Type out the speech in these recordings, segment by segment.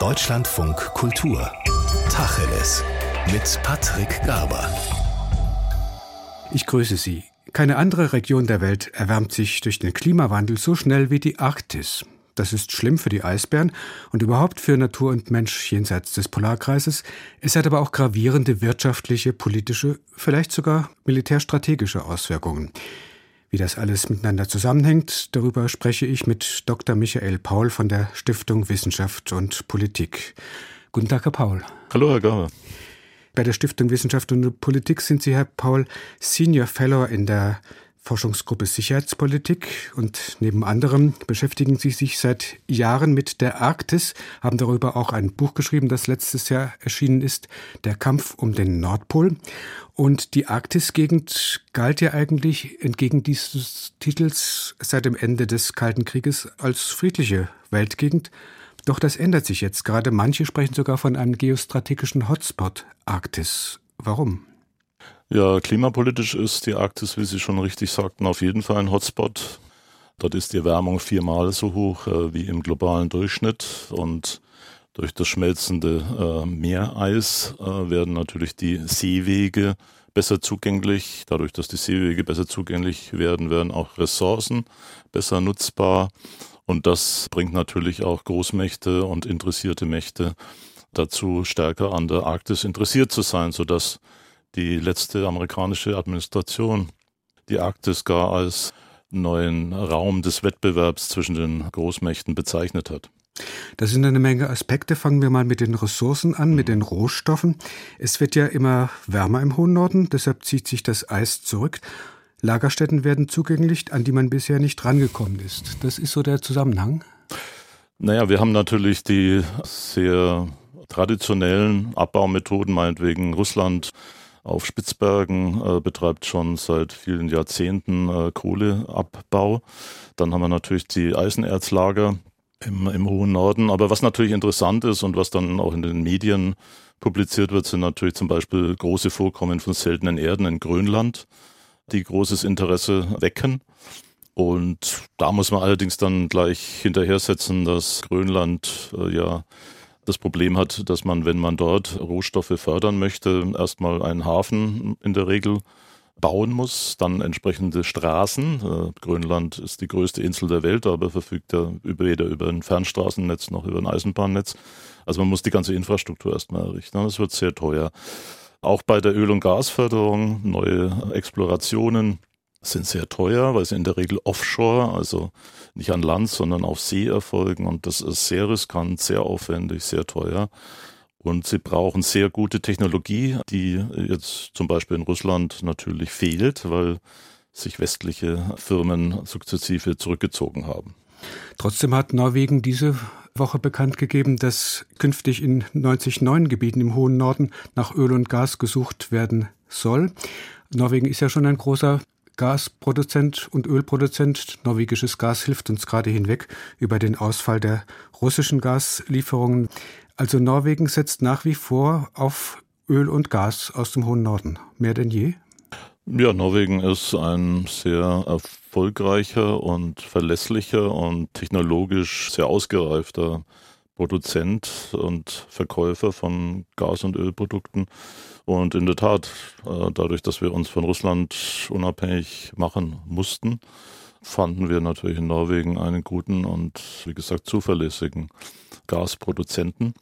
Deutschlandfunk Kultur. Tacheles. Mit Patrick Garber. Ich grüße Sie. Keine andere Region der Welt erwärmt sich durch den Klimawandel so schnell wie die Arktis. Das ist schlimm für die Eisbären und überhaupt für Natur und Mensch jenseits des Polarkreises. Es hat aber auch gravierende wirtschaftliche, politische, vielleicht sogar militärstrategische Auswirkungen. Wie das alles miteinander zusammenhängt, darüber spreche ich mit Dr. Michael Paul von der Stiftung Wissenschaft und Politik. Guten Tag, Herr Paul. Hallo, Herr Gabe. Bei der Stiftung Wissenschaft und Politik sind Sie, Herr Paul, Senior Fellow in der Forschungsgruppe Sicherheitspolitik und neben anderem beschäftigen Sie sich seit Jahren mit der Arktis, haben darüber auch ein Buch geschrieben, das letztes Jahr erschienen ist, Der Kampf um den Nordpol. Und die Arktisgegend galt ja eigentlich entgegen dieses Titels seit dem Ende des Kalten Krieges als friedliche Weltgegend. Doch das ändert sich jetzt gerade. Manche sprechen sogar von einem geostrategischen Hotspot Arktis. Warum? Ja, klimapolitisch ist die Arktis, wie Sie schon richtig sagten, auf jeden Fall ein Hotspot. Dort ist die Erwärmung viermal so hoch äh, wie im globalen Durchschnitt und durch das schmelzende äh, Meereis äh, werden natürlich die Seewege besser zugänglich. Dadurch, dass die Seewege besser zugänglich werden, werden auch Ressourcen besser nutzbar. Und das bringt natürlich auch Großmächte und interessierte Mächte dazu, stärker an der Arktis interessiert zu sein, sodass die letzte amerikanische Administration die Arktis gar als neuen Raum des Wettbewerbs zwischen den Großmächten bezeichnet hat. Das sind eine Menge Aspekte. Fangen wir mal mit den Ressourcen an, mit den Rohstoffen. Es wird ja immer wärmer im hohen Norden, deshalb zieht sich das Eis zurück. Lagerstätten werden zugänglich, an die man bisher nicht rangekommen ist. Das ist so der Zusammenhang. Naja, wir haben natürlich die sehr traditionellen Abbaumethoden, meinetwegen Russland auf Spitzbergen äh, betreibt schon seit vielen Jahrzehnten äh, Kohleabbau. Dann haben wir natürlich die Eisenerzlager im, im hohen Norden. Aber was natürlich interessant ist und was dann auch in den Medien publiziert wird, sind natürlich zum Beispiel große Vorkommen von seltenen Erden in Grönland, die großes Interesse wecken. Und da muss man allerdings dann gleich hinterher setzen, dass Grönland äh, ja das Problem hat, dass man, wenn man dort Rohstoffe fördern möchte, erstmal einen Hafen in der Regel bauen muss, dann entsprechende Straßen. Äh, Grönland ist die größte Insel der Welt, aber verfügt ja weder über ein Fernstraßennetz noch über ein Eisenbahnnetz. Also man muss die ganze Infrastruktur erstmal errichten. Das wird sehr teuer. Auch bei der Öl- und Gasförderung, neue Explorationen, sind sehr teuer, weil sie in der Regel offshore, also nicht an Land, sondern auf See erfolgen. Und das ist sehr riskant, sehr aufwendig, sehr teuer. Und sie brauchen sehr gute Technologie, die jetzt zum Beispiel in Russland natürlich fehlt, weil sich westliche Firmen sukzessive zurückgezogen haben. Trotzdem hat Norwegen diese Woche bekannt gegeben, dass künftig in 90 neuen Gebieten im hohen Norden nach Öl und Gas gesucht werden soll. Norwegen ist ja schon ein großer Gasproduzent und Ölproduzent. Norwegisches Gas hilft uns gerade hinweg über den Ausfall der russischen Gaslieferungen. Also Norwegen setzt nach wie vor auf Öl und Gas aus dem hohen Norden. Mehr denn je? Ja, Norwegen ist ein sehr erfolgreicher und verlässlicher und technologisch sehr ausgereifter Produzent und Verkäufer von Gas- und Ölprodukten. Und in der Tat, äh, dadurch, dass wir uns von Russland unabhängig machen mussten, fanden wir natürlich in Norwegen einen guten und, wie gesagt, zuverlässigen Gasproduzenten,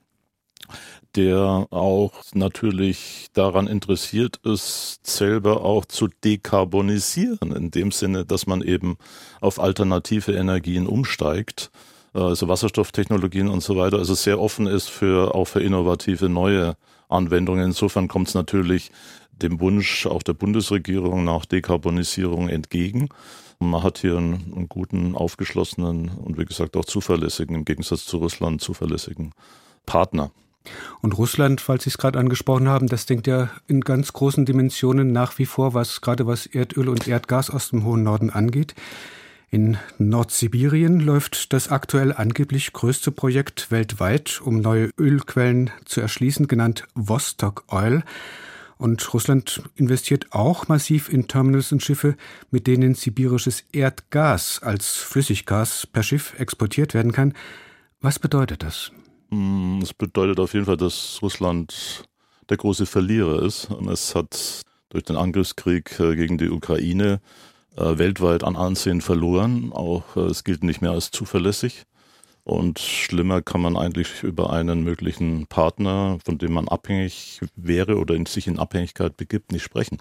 der auch natürlich daran interessiert ist, selber auch zu dekarbonisieren, in dem Sinne, dass man eben auf alternative Energien umsteigt also Wasserstofftechnologien und so weiter, also sehr offen ist für auch für innovative neue Anwendungen. Insofern kommt es natürlich dem Wunsch auch der Bundesregierung nach Dekarbonisierung entgegen. Man hat hier einen, einen, guten, aufgeschlossenen und wie gesagt auch zuverlässigen, im Gegensatz zu Russland zuverlässigen Partner. Und Russland, falls Sie es gerade angesprochen haben, das denkt ja in ganz großen Dimensionen nach wie vor, was gerade was Erdöl und Erdgas aus dem hohen Norden angeht. In Nordsibirien läuft das aktuell angeblich größte Projekt weltweit, um neue Ölquellen zu erschließen, genannt Vostok Oil. Und Russland investiert auch massiv in Terminals und Schiffe, mit denen sibirisches Erdgas als Flüssiggas per Schiff exportiert werden kann. Was bedeutet das? Hm, es bedeutet auf jeden Fall, dass Russland der große Verlierer ist. Und es hat durch den Angriffskrieg äh, gegen die Ukraine äh, weltweit an Ansehen verloren. Auch äh, es gilt nicht mehr als zuverlässig. Und schlimmer kann man eigentlich über einen möglichen Partner, von dem man abhängig wäre oder in sich in Abhängigkeit begibt, nicht sprechen.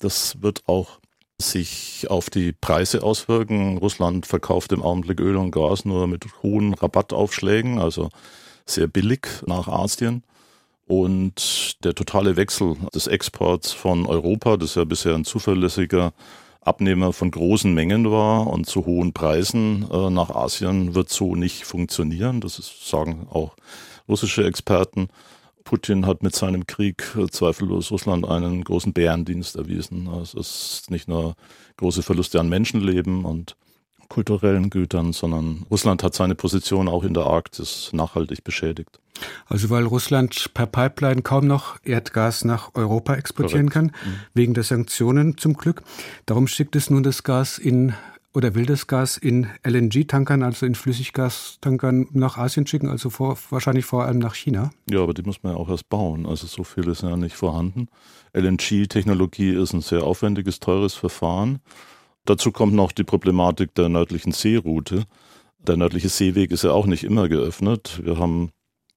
Das wird auch sich auf die Preise auswirken. Russland verkauft im Augenblick Öl und Gas nur mit hohen Rabattaufschlägen, also sehr billig nach Asien. Und der totale Wechsel des Exports von Europa, das ja bisher ein zuverlässiger Abnehmer von großen Mengen war und zu hohen Preisen äh, nach Asien wird so nicht funktionieren. Das ist, sagen auch russische Experten. Putin hat mit seinem Krieg äh, zweifellos Russland einen großen Bärendienst erwiesen. Also es ist nicht nur große Verluste an Menschenleben und kulturellen Gütern, sondern Russland hat seine Position auch in der Arktis nachhaltig beschädigt. Also weil Russland per Pipeline kaum noch Erdgas nach Europa exportieren Korrekt. kann, mhm. wegen der Sanktionen zum Glück. Darum schickt es nun das Gas in oder will das Gas in LNG-Tankern, also in Flüssiggastankern nach Asien schicken, also vor, wahrscheinlich vor allem nach China? Ja, aber die muss man ja auch erst bauen. Also so viel ist ja nicht vorhanden. LNG-Technologie ist ein sehr aufwendiges, teures Verfahren. Dazu kommt noch die Problematik der nördlichen Seeroute. Der nördliche Seeweg ist ja auch nicht immer geöffnet. Wir haben,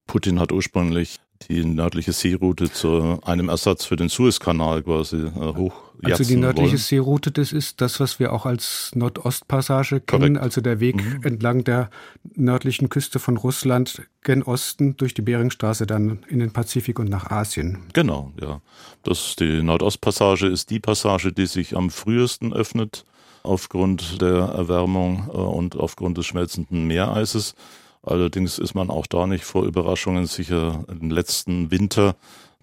Putin hat ursprünglich die nördliche Seeroute zu einem Ersatz für den Suezkanal quasi äh, hoch. Also die nördliche wollen. Seeroute, das ist das, was wir auch als Nordostpassage kennen, Korrekt. also der Weg mhm. entlang der nördlichen Küste von Russland gen Osten durch die Beringstraße dann in den Pazifik und nach Asien. Genau, ja. Das die Nordostpassage ist die Passage, die sich am frühesten öffnet aufgrund der Erwärmung äh, und aufgrund des schmelzenden Meereises. Allerdings ist man auch da nicht vor Überraschungen sicher. Im letzten Winter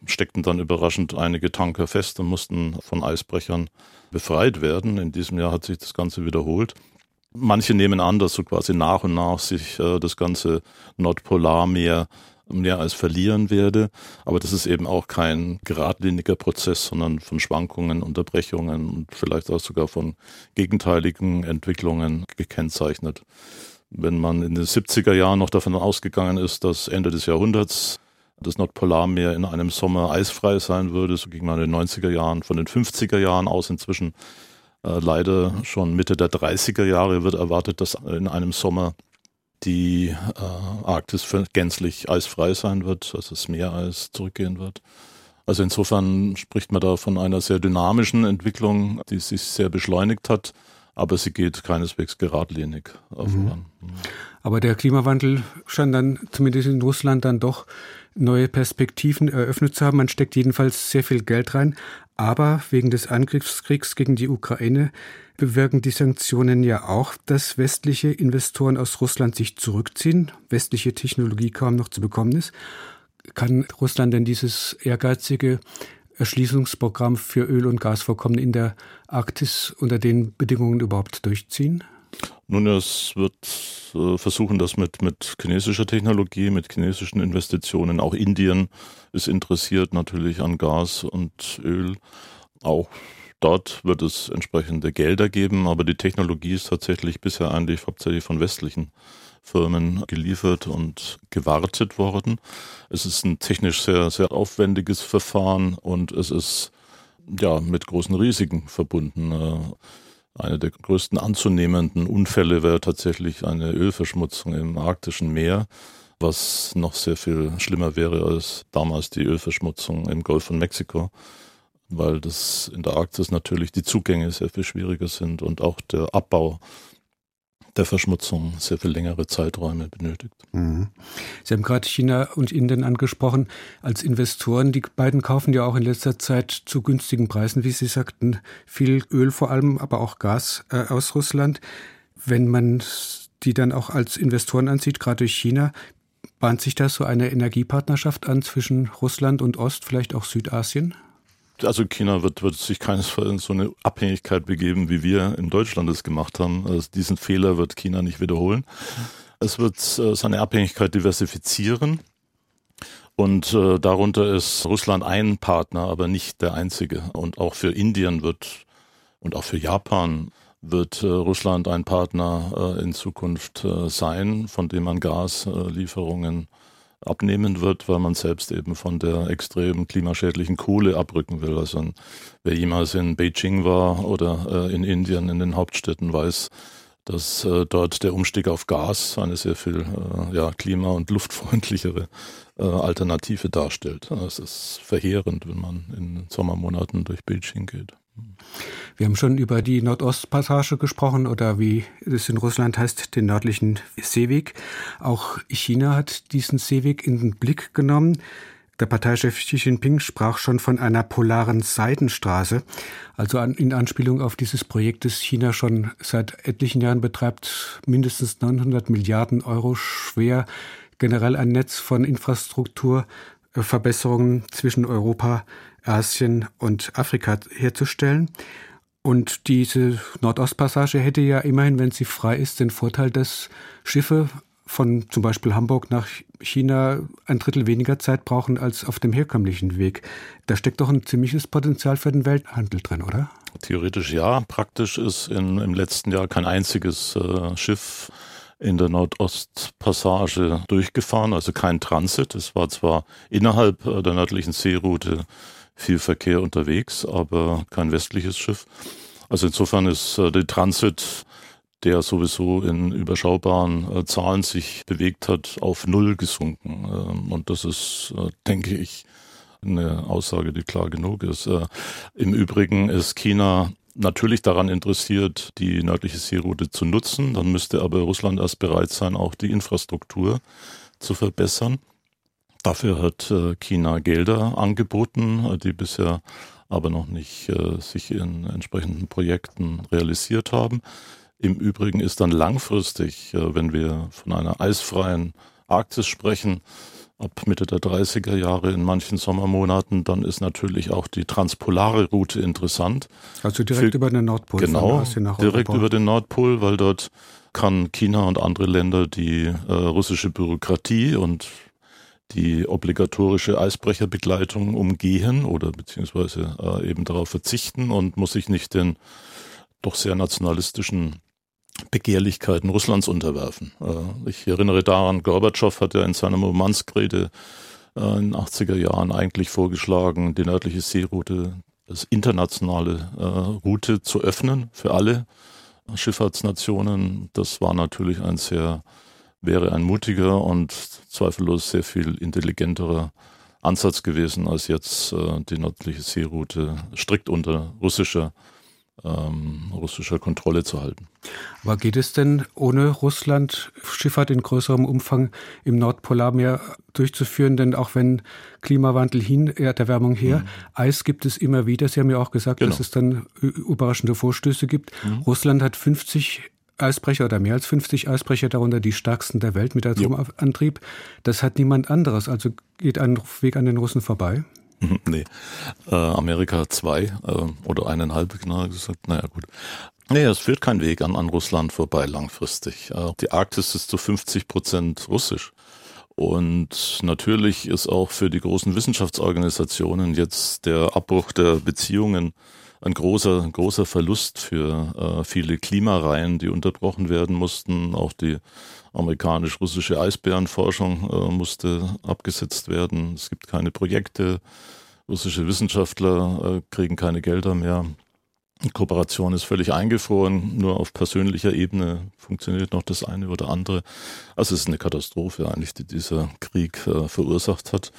steckten dann überraschend einige Tanker fest und mussten von Eisbrechern befreit werden. In diesem Jahr hat sich das Ganze wiederholt. Manche nehmen an, dass so quasi nach und nach sich äh, das ganze Nordpolarmeer mehr als verlieren werde. Aber das ist eben auch kein geradliniger Prozess, sondern von Schwankungen, Unterbrechungen und vielleicht auch sogar von gegenteiligen Entwicklungen gekennzeichnet. Wenn man in den 70er Jahren noch davon ausgegangen ist, dass Ende des Jahrhunderts das Nordpolarmeer in einem Sommer eisfrei sein würde, so ging man in den 90er Jahren, von den 50er Jahren aus inzwischen äh, leider schon Mitte der 30er Jahre wird erwartet, dass in einem Sommer die äh, Arktis gänzlich eisfrei sein wird, also das Meereis zurückgehen wird. Also insofern spricht man da von einer sehr dynamischen Entwicklung, die sich sehr beschleunigt hat aber sie geht keineswegs geradlinig voran. Mhm. Aber der Klimawandel scheint dann zumindest in Russland dann doch neue Perspektiven eröffnet zu haben. Man steckt jedenfalls sehr viel Geld rein. Aber wegen des Angriffskriegs gegen die Ukraine bewirken die Sanktionen ja auch, dass westliche Investoren aus Russland sich zurückziehen, westliche Technologie kaum noch zu bekommen ist. Kann Russland denn dieses ehrgeizige Erschließungsprogramm für Öl- und Gasvorkommen in der Arktis unter den Bedingungen überhaupt durchziehen? Nun, es wird äh, versuchen, das mit, mit chinesischer Technologie, mit chinesischen Investitionen. Auch Indien ist interessiert natürlich an Gas und Öl. Auch dort wird es entsprechende Gelder geben, aber die Technologie ist tatsächlich bisher eigentlich hauptsächlich von westlichen Firmen geliefert und gewartet worden. Es ist ein technisch sehr, sehr aufwendiges Verfahren und es ist ja mit großen Risiken verbunden. Äh, eine der größten anzunehmenden Unfälle wäre tatsächlich eine Ölverschmutzung im arktischen Meer, was noch sehr viel schlimmer wäre als damals die Ölverschmutzung im Golf von Mexiko, weil das in der Arktis natürlich die Zugänge sehr viel schwieriger sind und auch der Abbau der Verschmutzung sehr viel längere Zeiträume benötigt. Mhm. Sie haben gerade China und Indien angesprochen. Als Investoren, die beiden kaufen ja auch in letzter Zeit zu günstigen Preisen, wie Sie sagten, viel Öl vor allem, aber auch Gas äh, aus Russland. Wenn man die dann auch als Investoren ansieht, gerade durch China, bahnt sich da so eine Energiepartnerschaft an zwischen Russland und Ost, vielleicht auch Südasien? Also China wird, wird sich keinesfalls in so eine Abhängigkeit begeben, wie wir in Deutschland es gemacht haben. Also diesen Fehler wird China nicht wiederholen. Es wird äh, seine Abhängigkeit diversifizieren. Und äh, darunter ist Russland ein Partner, aber nicht der einzige. Und auch für Indien wird und auch für Japan wird äh, Russland ein Partner äh, in Zukunft äh, sein, von dem man Gaslieferungen abnehmen wird, weil man selbst eben von der extrem klimaschädlichen Kohle abrücken will. Also wer jemals in Beijing war oder äh, in Indien in den Hauptstädten weiß, dass äh, dort der Umstieg auf Gas eine sehr viel äh, ja, klima- und luftfreundlichere äh, Alternative darstellt. Es ist verheerend, wenn man in Sommermonaten durch Beijing geht. Wir haben schon über die Nordostpassage gesprochen oder wie es in Russland heißt, den nördlichen Seeweg. Auch China hat diesen Seeweg in den Blick genommen. Der Parteichef Xi Jinping sprach schon von einer polaren Seidenstraße, also in Anspielung auf dieses Projekt, das China schon seit etlichen Jahren betreibt, mindestens 900 Milliarden Euro schwer, generell ein Netz von Infrastrukturverbesserungen zwischen Europa, Asien und Afrika herzustellen. Und diese Nordostpassage hätte ja immerhin, wenn sie frei ist, den Vorteil, dass Schiffe von zum Beispiel Hamburg nach China ein Drittel weniger Zeit brauchen als auf dem herkömmlichen Weg. Da steckt doch ein ziemliches Potenzial für den Welthandel drin, oder? Theoretisch ja. Praktisch ist in, im letzten Jahr kein einziges äh, Schiff in der Nordostpassage durchgefahren, also kein Transit. Es war zwar innerhalb äh, der nördlichen Seeroute viel Verkehr unterwegs, aber kein westliches Schiff. Also insofern ist äh, der Transit der sowieso in überschaubaren äh, Zahlen sich bewegt hat, auf Null gesunken. Ähm, und das ist, äh, denke ich, eine Aussage, die klar genug ist. Äh, Im Übrigen ist China natürlich daran interessiert, die nördliche Seeroute zu nutzen. Dann müsste aber Russland erst bereit sein, auch die Infrastruktur zu verbessern. Dafür hat äh, China Gelder angeboten, äh, die bisher aber noch nicht äh, sich in entsprechenden Projekten realisiert haben. Im Übrigen ist dann langfristig, wenn wir von einer eisfreien Arktis sprechen, ab Mitte der 30er Jahre in manchen Sommermonaten, dann ist natürlich auch die transpolare Route interessant. Also direkt Für, über den Nordpol. Genau, direkt über den Nordpol, weil dort kann China und andere Länder die äh, russische Bürokratie und die obligatorische Eisbrecherbegleitung umgehen oder beziehungsweise äh, eben darauf verzichten und muss sich nicht den doch sehr nationalistischen Begehrlichkeiten Russlands unterwerfen. Äh, ich erinnere daran, Gorbatschow hat ja in seiner Murmansk-Rede äh, in den 80er Jahren eigentlich vorgeschlagen, die nördliche Seeroute als internationale äh, Route zu öffnen für alle Schifffahrtsnationen. Das war natürlich ein sehr, wäre ein mutiger und zweifellos sehr viel intelligenterer Ansatz gewesen, als jetzt die nördliche Seeroute strikt unter russischer ähm, russischer Kontrolle zu halten. Aber geht es denn ohne Russland Schifffahrt in größerem Umfang im Nordpolarmeer durchzuführen? Denn auch wenn Klimawandel hin, Erderwärmung her, mhm. Eis gibt es immer wieder. Sie haben ja auch gesagt, genau. dass es dann überraschende Vorstöße gibt. Mhm. Russland hat 50 Eisbrecher oder mehr als 50 Eisbrecher, darunter die stärksten der Welt mit Atomantrieb. Das hat niemand anderes. Also geht ein Weg an den Russen vorbei? nee. Äh, Amerika zwei äh, oder eineinhalb, genau gesagt. Naja, gut. Nee, es führt kein Weg an, an Russland vorbei langfristig. Äh, die Arktis ist zu 50 Prozent russisch. Und natürlich ist auch für die großen Wissenschaftsorganisationen jetzt der Abbruch der Beziehungen ein großer, großer Verlust für äh, viele Klimareihen, die unterbrochen werden mussten. Auch die amerikanisch-russische Eisbärenforschung äh, musste abgesetzt werden. Es gibt keine Projekte. Russische Wissenschaftler äh, kriegen keine Gelder mehr. Die Kooperation ist völlig eingefroren. Nur auf persönlicher Ebene funktioniert noch das eine oder andere. Also es ist eine Katastrophe eigentlich, die dieser Krieg äh, verursacht hat.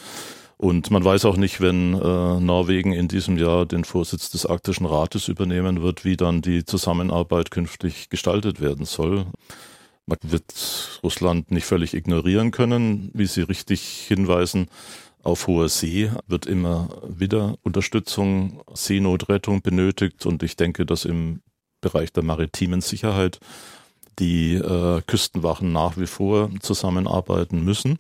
Und man weiß auch nicht, wenn äh, Norwegen in diesem Jahr den Vorsitz des Arktischen Rates übernehmen wird, wie dann die Zusammenarbeit künftig gestaltet werden soll. Man wird Russland nicht völlig ignorieren können, wie Sie richtig hinweisen. Auf hoher See wird immer wieder Unterstützung, Seenotrettung benötigt und ich denke, dass im Bereich der maritimen Sicherheit die äh, Küstenwachen nach wie vor zusammenarbeiten müssen,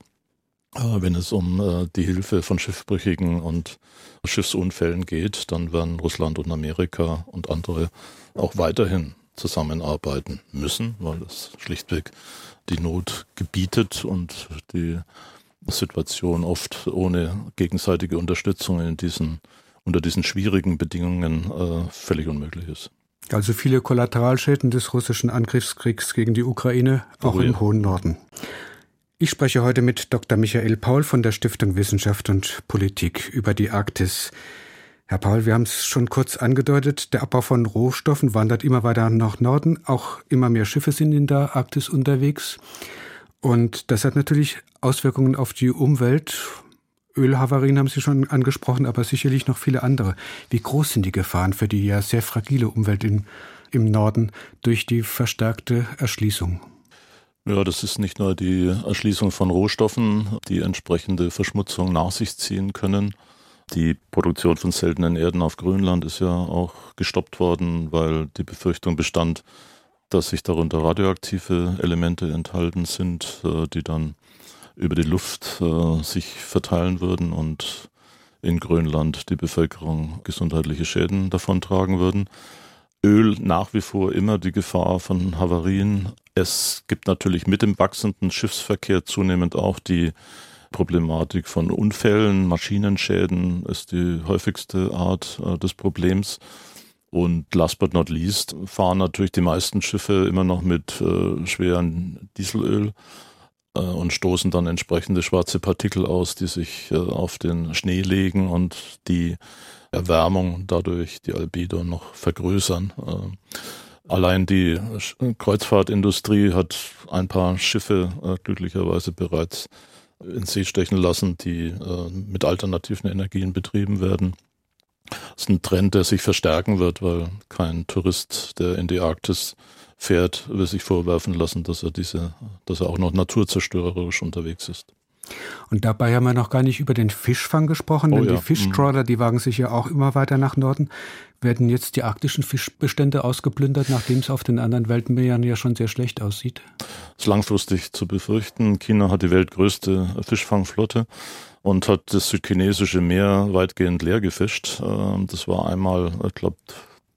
wenn es um äh, die Hilfe von Schiffbrüchigen und Schiffsunfällen geht, dann werden Russland und Amerika und andere auch weiterhin zusammenarbeiten müssen, weil es schlichtweg die Not gebietet und die Situation oft ohne gegenseitige Unterstützung in diesen, unter diesen schwierigen Bedingungen äh, völlig unmöglich ist. Also viele Kollateralschäden des russischen Angriffskriegs gegen die Ukraine, auch oh, im hohen Norden. Ich spreche heute mit Dr. Michael Paul von der Stiftung Wissenschaft und Politik über die Arktis. Herr Paul, wir haben es schon kurz angedeutet, der Abbau von Rohstoffen wandert immer weiter nach Norden, auch immer mehr Schiffe sind in der Arktis unterwegs. Und das hat natürlich Auswirkungen auf die Umwelt. Ölhavarien haben Sie schon angesprochen, aber sicherlich noch viele andere. Wie groß sind die Gefahren für die ja sehr fragile Umwelt in, im Norden durch die verstärkte Erschließung? Ja, das ist nicht nur die Erschließung von Rohstoffen, die entsprechende Verschmutzung nach sich ziehen können. Die Produktion von seltenen Erden auf Grönland ist ja auch gestoppt worden, weil die Befürchtung bestand, dass sich darunter radioaktive Elemente enthalten sind, äh, die dann über die Luft äh, sich verteilen würden und in Grönland die Bevölkerung gesundheitliche Schäden davontragen würden. Öl nach wie vor immer die Gefahr von Havarien. Es gibt natürlich mit dem wachsenden Schiffsverkehr zunehmend auch die Problematik von Unfällen, Maschinenschäden ist die häufigste Art äh, des Problems. Und last but not least fahren natürlich die meisten Schiffe immer noch mit äh, schweren Dieselöl äh, und stoßen dann entsprechende schwarze Partikel aus, die sich äh, auf den Schnee legen und die Erwärmung dadurch die Albedo noch vergrößern. Äh, allein die Kreuzfahrtindustrie hat ein paar Schiffe äh, glücklicherweise bereits in See stechen lassen, die äh, mit alternativen Energien betrieben werden. Das ist ein Trend, der sich verstärken wird, weil kein Tourist, der in die Arktis fährt, will sich vorwerfen lassen, dass er diese, dass er auch noch naturzerstörerisch unterwegs ist. Und dabei haben wir noch gar nicht über den Fischfang gesprochen, oh, denn ja. die Fischtrawler, die wagen sich ja auch immer weiter nach Norden. Werden jetzt die arktischen Fischbestände ausgeplündert, nachdem es auf den anderen Weltmeeren ja schon sehr schlecht aussieht? Das ist langfristig zu befürchten. China hat die weltgrößte Fischfangflotte und hat das südchinesische Meer weitgehend leer gefischt. Ähm, das war einmal, ich glaube,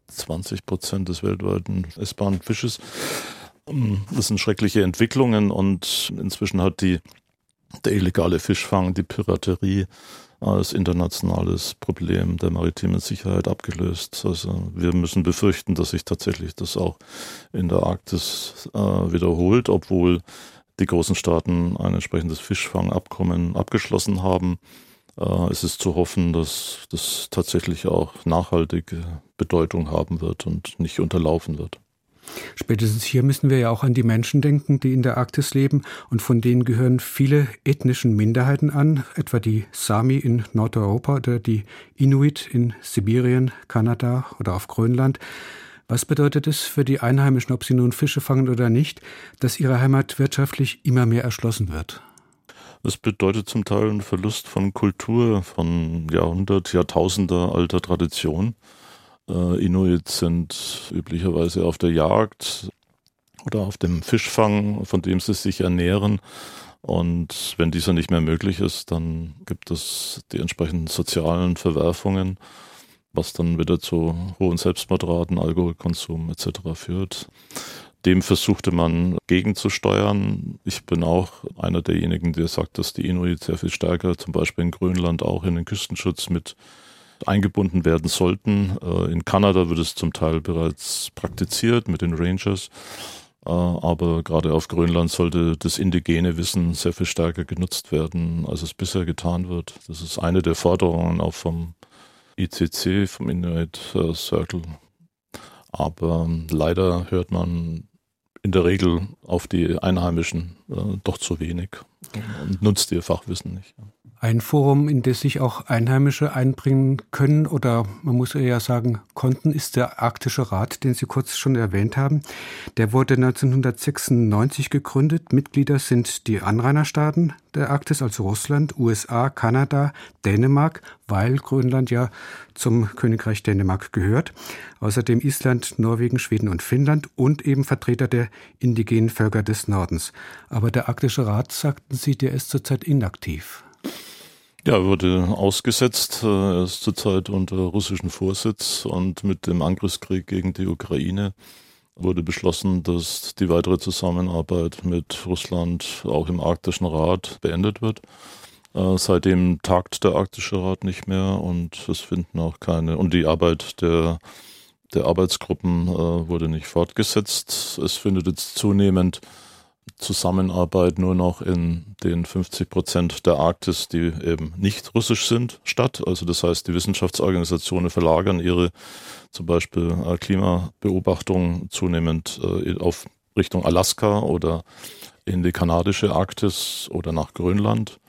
20 Prozent des weltweiten essbaren Fisches. Ähm, das sind schreckliche Entwicklungen und inzwischen hat die der illegale Fischfang, die Piraterie als internationales Problem der maritimen Sicherheit abgelöst. Also wir müssen befürchten, dass sich tatsächlich das auch in der Arktis äh, wiederholt, obwohl die großen Staaten ein entsprechendes Fischfangabkommen abgeschlossen haben. Äh, es ist zu hoffen, dass das tatsächlich auch nachhaltige Bedeutung haben wird und nicht unterlaufen wird. Spätestens hier müssen wir ja auch an die Menschen denken, die in der Arktis leben und von denen gehören viele ethnischen Minderheiten an, etwa die Sami in Nordeuropa oder die Inuit in Sibirien, Kanada oder auf Grönland. Was bedeutet es für die Einheimischen, ob sie nun Fische fangen oder nicht, dass ihre Heimat wirtschaftlich immer mehr erschlossen wird? Es bedeutet zum Teil einen Verlust von Kultur, von Jahrhundert, Jahrtausender alter Tradition. Äh, Inuit sind üblicherweise auf der Jagd oder auf dem Fischfang, von dem sie sich ernähren. Und wenn dieser nicht mehr möglich ist, dann gibt es die entsprechenden sozialen Verwerfungen, was dann wieder zu hohen Selbstmordraten, Alkoholkonsum etc. führt. Dem versuchte man gegenzusteuern. Ich bin auch einer derjenigen, der sagt, dass die Inuit sehr viel stärker, zum Beispiel in Grönland, auch in den Küstenschutz mit eingebunden werden sollten. Äh, in Kanada wird es zum Teil bereits praktiziert mit den Rangers. Äh, aber gerade auf Grönland sollte das indigene Wissen sehr viel stärker genutzt werden, als es bisher getan wird. Das ist eine der Forderungen auch vom ICC, vom Inuit äh, Circle. Aber ähm, leider hört man in der Regel auf die Einheimischen doch zu wenig und nutzt ihr Fachwissen nicht ein Forum, in das sich auch Einheimische einbringen können oder man muss ja sagen konnten, ist der Arktische Rat, den Sie kurz schon erwähnt haben. Der wurde 1996 gegründet. Mitglieder sind die Anrainerstaaten der Arktis, also Russland, USA, Kanada, Dänemark, weil Grönland ja zum Königreich Dänemark gehört. Außerdem Island, Norwegen, Schweden und Finnland und eben Vertreter der indigenen Völker des Nordens. Aber der Arktische Rat, sagten Sie, der ist zurzeit inaktiv. Ja, wurde ausgesetzt. Äh, er ist zurzeit unter russischen Vorsitz und mit dem Angriffskrieg gegen die Ukraine wurde beschlossen, dass die weitere Zusammenarbeit mit Russland auch im Arktischen Rat beendet wird. Äh, seitdem tagt der Arktische Rat nicht mehr und es finden auch keine, und die Arbeit der, der Arbeitsgruppen äh, wurde nicht fortgesetzt. Es findet jetzt zunehmend Zusammenarbeit nur noch in den 50 Prozent der Arktis, die eben nicht russisch sind, statt. Also das heißt, die Wissenschaftsorganisationen verlagern ihre zum Beispiel äh, Klimabeobachtungen zunehmend äh, auf Richtung Alaska oder in die kanadische Arktis oder nach Grönland.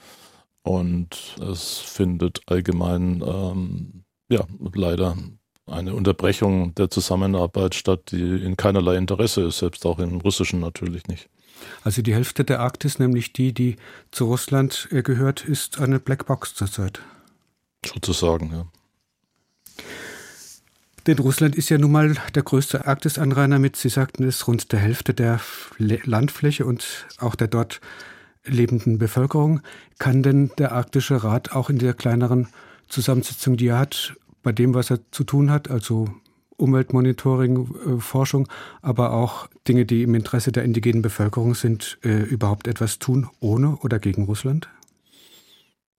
Und es findet allgemein ähm, ja leider eine Unterbrechung der Zusammenarbeit statt, die in keinerlei Interesse ist, selbst auch im Russischen natürlich nicht. Also die Hälfte der Arktis, nämlich die, die zu Russland äh, gehört, ist eine Blackbox zurzeit. Sozusagen, ja. Denn Russland ist ja nun mal der größte Arktisanrainer mit, Sie sagten es, rund der Hälfte der Landfläche und auch der dort lebenden Bevölkerung. Kann denn der Arktische Rat auch in der kleineren Zusammensetzung, die er hat, bei dem, was er zu tun hat, also Umweltmonitoring, äh, Forschung, aber auch Dinge, die im Interesse der indigenen Bevölkerung sind, äh, überhaupt etwas tun, ohne oder gegen Russland?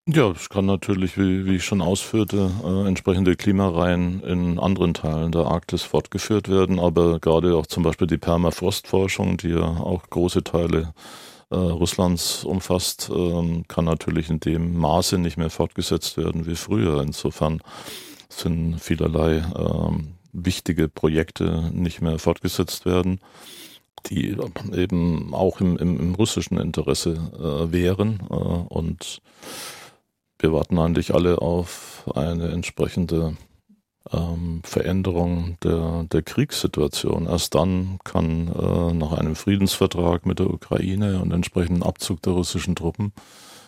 Ja, es kann natürlich, wie, wie ich schon ausführte, äh, entsprechende Klimareihen in anderen Teilen der Arktis fortgeführt werden, aber gerade auch zum Beispiel die Permafrostforschung, die ja auch große Teile äh, Russlands umfasst, äh, kann natürlich in dem Maße nicht mehr fortgesetzt werden wie früher. Insofern sind vielerlei ähm, wichtige Projekte nicht mehr fortgesetzt werden, die eben auch im, im, im russischen Interesse äh, wären. Äh, und wir warten eigentlich alle auf eine entsprechende ähm, Veränderung der, der Kriegssituation. Erst dann kann äh, nach einem Friedensvertrag mit der Ukraine und entsprechenden Abzug der russischen Truppen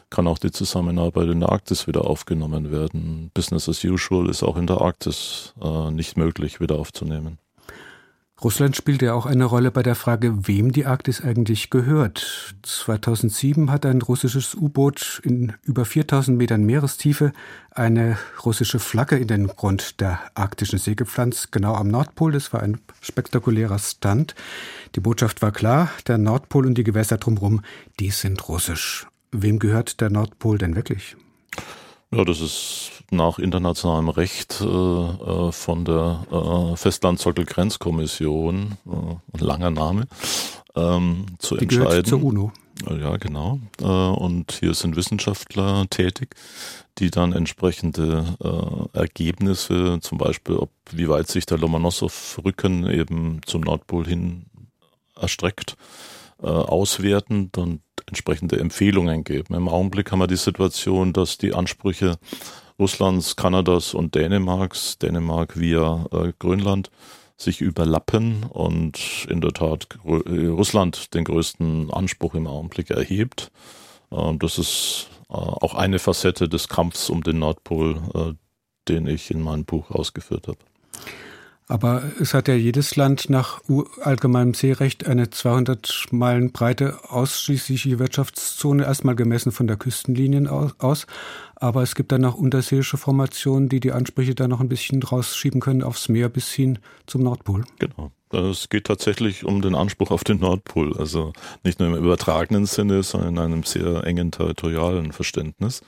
kann auch die Zusammenarbeit in der Arktis wieder aufgenommen werden. Business as usual ist auch in der Arktis äh, nicht möglich wieder aufzunehmen. Russland spielt ja auch eine Rolle bei der Frage, wem die Arktis eigentlich gehört. 2007 hat ein russisches U-Boot in über 4000 Metern Meerestiefe eine russische Flagge in den Grund der arktischen See gepflanzt, genau am Nordpol. Das war ein spektakulärer Stunt. Die Botschaft war klar, der Nordpol und die Gewässer drumherum, die sind russisch. Wem gehört der Nordpol denn wirklich? Ja, das ist nach internationalem Recht äh, äh von der äh, Festlandsockel-Grenzkommission, äh, ein langer Name, ähm, zu Die entscheiden. Gehört zur UNO. Ja, genau. Äh, und hier sind Wissenschaftler tätig, die dann entsprechende äh, Ergebnisse, zum Beispiel, ob wie weit sich der Lomonossow-Rücken eben zum Nordpol hin erstreckt, äh, auswerten und entsprechende Empfehlungen geben. Im Augenblick haben wir die Situation, dass die Ansprüche Russlands, Kanadas und Dänemarks, Dänemark via äh, Grönland, sich überlappen und in der Tat äh, Russland den größten Anspruch im Augenblick erhebt. Äh, das ist äh, auch eine Facette des Kampfs um den Nordpol, äh, den ich in meinem Buch ausgeführt habe. Aber es hat ja jedes Land nach allgemeinem Seerecht eine 200 Meilen breite ausschließliche Wirtschaftszone, erstmal gemessen von der Küstenlinie aus. Aber es gibt dann auch unterseeische Formationen, die die Ansprüche da noch ein bisschen rausschieben können aufs Meer bis hin zum Nordpol. Genau. Es geht tatsächlich um den Anspruch auf den Nordpol. Also nicht nur im übertragenen Sinne, sondern in einem sehr engen territorialen Verständnis.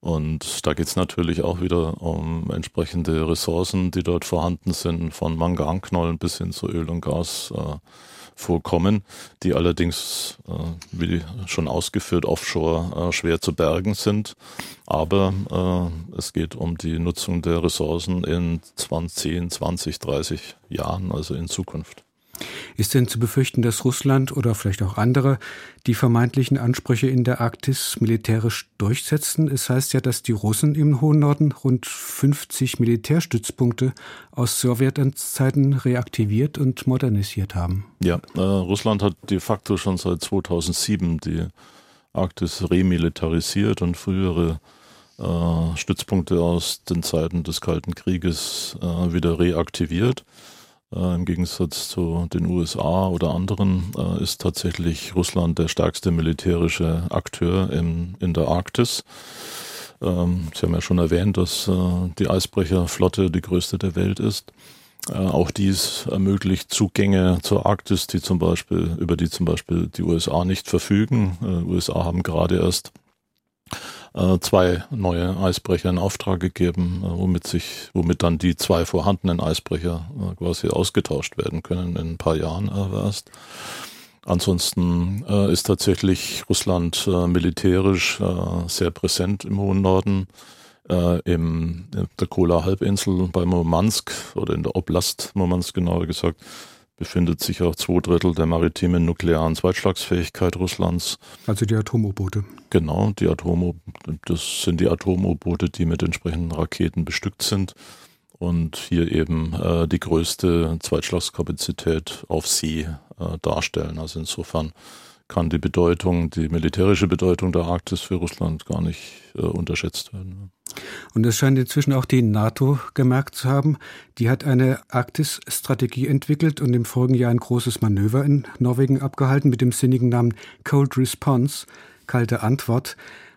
Und da geht es natürlich auch wieder um entsprechende Ressourcen, die dort vorhanden sind, von Manganknollen bis hin zu Öl und Gas. Äh, die allerdings, äh, wie schon ausgeführt, offshore äh, schwer zu bergen sind. Aber äh, es geht um die Nutzung der Ressourcen in 20, 20, 30 Jahren, also in Zukunft. Ist denn zu befürchten, dass Russland oder vielleicht auch andere die vermeintlichen Ansprüche in der Arktis militärisch durchsetzen? Es heißt ja, dass die Russen im hohen Norden rund 50 Militärstützpunkte aus Sowjetzeiten reaktiviert und modernisiert haben. Ja, äh, Russland hat de facto schon seit 2007 die Arktis remilitarisiert und frühere äh, Stützpunkte aus den Zeiten des Kalten Krieges äh, wieder reaktiviert. Äh, Im Gegensatz zu den USA oder anderen äh, ist tatsächlich Russland der stärkste militärische Akteur im, in der Arktis. Ähm, Sie haben ja schon erwähnt, dass äh, die Eisbrecherflotte die größte der Welt ist. Äh, auch dies ermöglicht Zugänge zur Arktis, die zum Beispiel, über die zum Beispiel die USA nicht verfügen. Äh, USA haben gerade erst äh, zwei neue Eisbrecher in Auftrag gegeben, äh, womit sich, womit dann die zwei vorhandenen Eisbrecher äh, quasi ausgetauscht werden können in ein paar Jahren aber erst. Ansonsten äh, ist tatsächlich Russland äh, militärisch äh, sehr präsent im hohen Norden, äh, im, in der Kola-Halbinsel bei Murmansk oder in der Oblast Murmansk genauer gesagt, befindet sich auch zwei Drittel der maritimen nuklearen Zweitschlagsfähigkeit Russlands. Also die Atom-U-Boote. Genau, die Atom das sind die Atom-U-Boote, die mit entsprechenden Raketen bestückt sind und hier eben äh, die größte Zweitschlagskapazität auf See äh, darstellen. Also insofern kann die Bedeutung, die militärische Bedeutung der Arktis für Russland gar nicht äh, unterschätzt werden. Und es scheint inzwischen auch die NATO gemerkt zu haben. Die hat eine Arktis-Strategie entwickelt und im folgenden Jahr ein großes Manöver in Norwegen abgehalten mit dem sinnigen Namen Cold Response, kalte Antwort.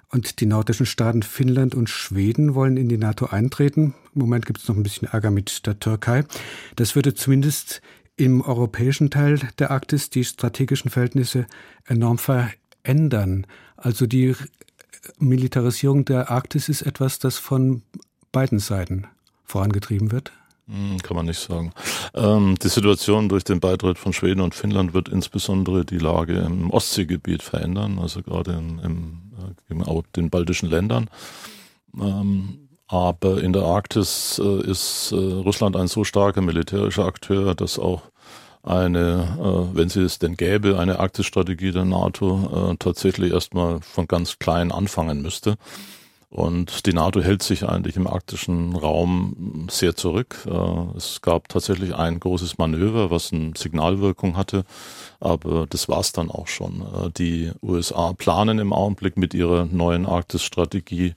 Und die nordischen Staaten Finnland und Schweden wollen in die NATO eintreten. Im Moment gibt es noch ein bisschen Ärger mit der Türkei. Das würde zumindest im europäischen Teil der Arktis die strategischen Verhältnisse enorm verändern. Also die Militarisierung der Arktis ist etwas, das von beiden Seiten vorangetrieben wird? Hm, kann man nicht sagen. Ähm, die Situation durch den Beitritt von Schweden und Finnland wird insbesondere die Lage im Ostseegebiet verändern, also gerade in, im, äh, den baltischen Ländern. Ähm, aber in der Arktis äh, ist äh, Russland ein so starker militärischer Akteur, dass auch eine, äh, wenn sie es denn gäbe, eine Arktisstrategie der NATO äh, tatsächlich erstmal von ganz klein anfangen müsste. Und die NATO hält sich eigentlich im arktischen Raum sehr zurück. Äh, es gab tatsächlich ein großes Manöver, was eine Signalwirkung hatte, aber das war's dann auch schon. Äh, die USA planen im Augenblick mit ihrer neuen Arktisstrategie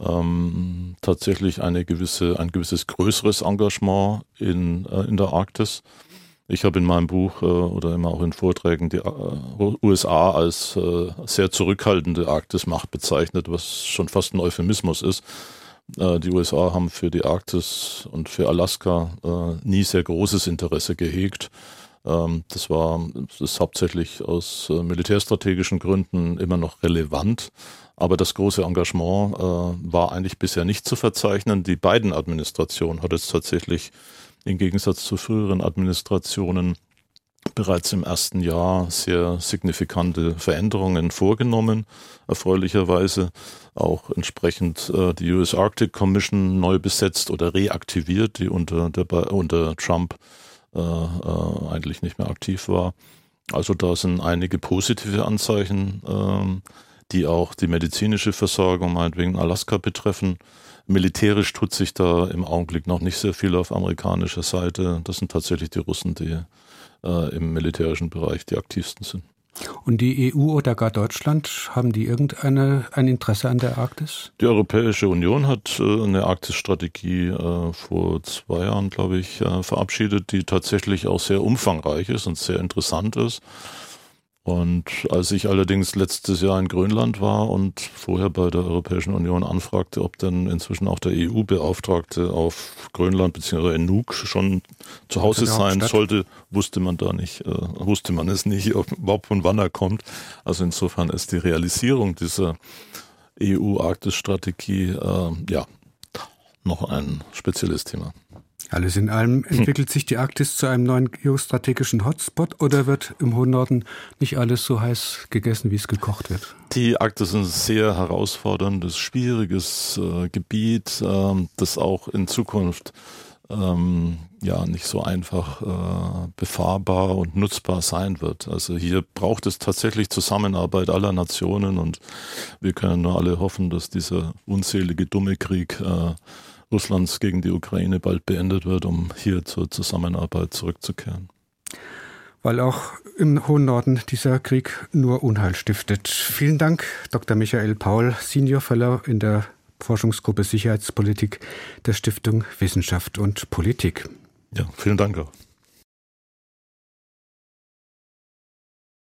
ähm, tatsächlich eine gewisse, ein gewisses größeres Engagement in, äh, in der Arktis. Ich habe in meinem Buch äh, oder immer auch in Vorträgen die äh, USA als äh, sehr zurückhaltende Arktismacht bezeichnet, was schon fast ein Euphemismus ist. Äh, die USA haben für die Arktis und für Alaska äh, nie sehr großes Interesse gehegt. Ähm, das war das ist hauptsächlich aus äh, militärstrategischen Gründen immer noch relevant. Aber das große Engagement war eigentlich bisher nicht zu verzeichnen. Die beiden Administrationen hat es tatsächlich im Gegensatz zu früheren Administrationen bereits im ersten Jahr sehr signifikante Veränderungen vorgenommen, erfreulicherweise auch entsprechend äh, die US Arctic Commission neu besetzt oder reaktiviert, die unter, der, unter Trump äh, äh, eigentlich nicht mehr aktiv war. Also da sind einige positive Anzeichen, ähm, die auch die medizinische Versorgung meinetwegen Alaska betreffen. Militärisch tut sich da im Augenblick noch nicht sehr viel auf amerikanischer Seite. Das sind tatsächlich die Russen, die äh, im militärischen Bereich die aktivsten sind. Und die EU oder gar Deutschland, haben die irgendeine ein Interesse an der Arktis? Die Europäische Union hat äh, eine Arktisstrategie äh, vor zwei Jahren, glaube ich, äh, verabschiedet, die tatsächlich auch sehr umfangreich ist und sehr interessant ist. Und als ich allerdings letztes Jahr in Grönland war und vorher bei der Europäischen Union anfragte, ob denn inzwischen auch der EU-Beauftragte auf Grönland bzw. in Nuuk schon zu Hause sein sollte, wusste man da nicht, äh, wusste man es nicht, ob, überhaupt von wann er kommt. Also insofern ist die Realisierung dieser EU-Arktis-Strategie äh, ja noch ein spezielles Thema. Alles in allem entwickelt sich die Arktis zu einem neuen geostrategischen Hotspot oder wird im hohen Norden nicht alles so heiß gegessen, wie es gekocht wird? Die Arktis ist ein sehr herausforderndes, schwieriges äh, Gebiet, äh, das auch in Zukunft ähm, ja nicht so einfach äh, befahrbar und nutzbar sein wird. Also hier braucht es tatsächlich Zusammenarbeit aller Nationen und wir können nur alle hoffen, dass dieser unzählige dumme Krieg äh, Russlands gegen die Ukraine bald beendet wird, um hier zur Zusammenarbeit zurückzukehren. Weil auch im hohen Norden dieser Krieg nur Unheil stiftet. Vielen Dank, Dr. Michael Paul, Senior Fellow in der Forschungsgruppe Sicherheitspolitik der Stiftung Wissenschaft und Politik. Ja, vielen Dank auch.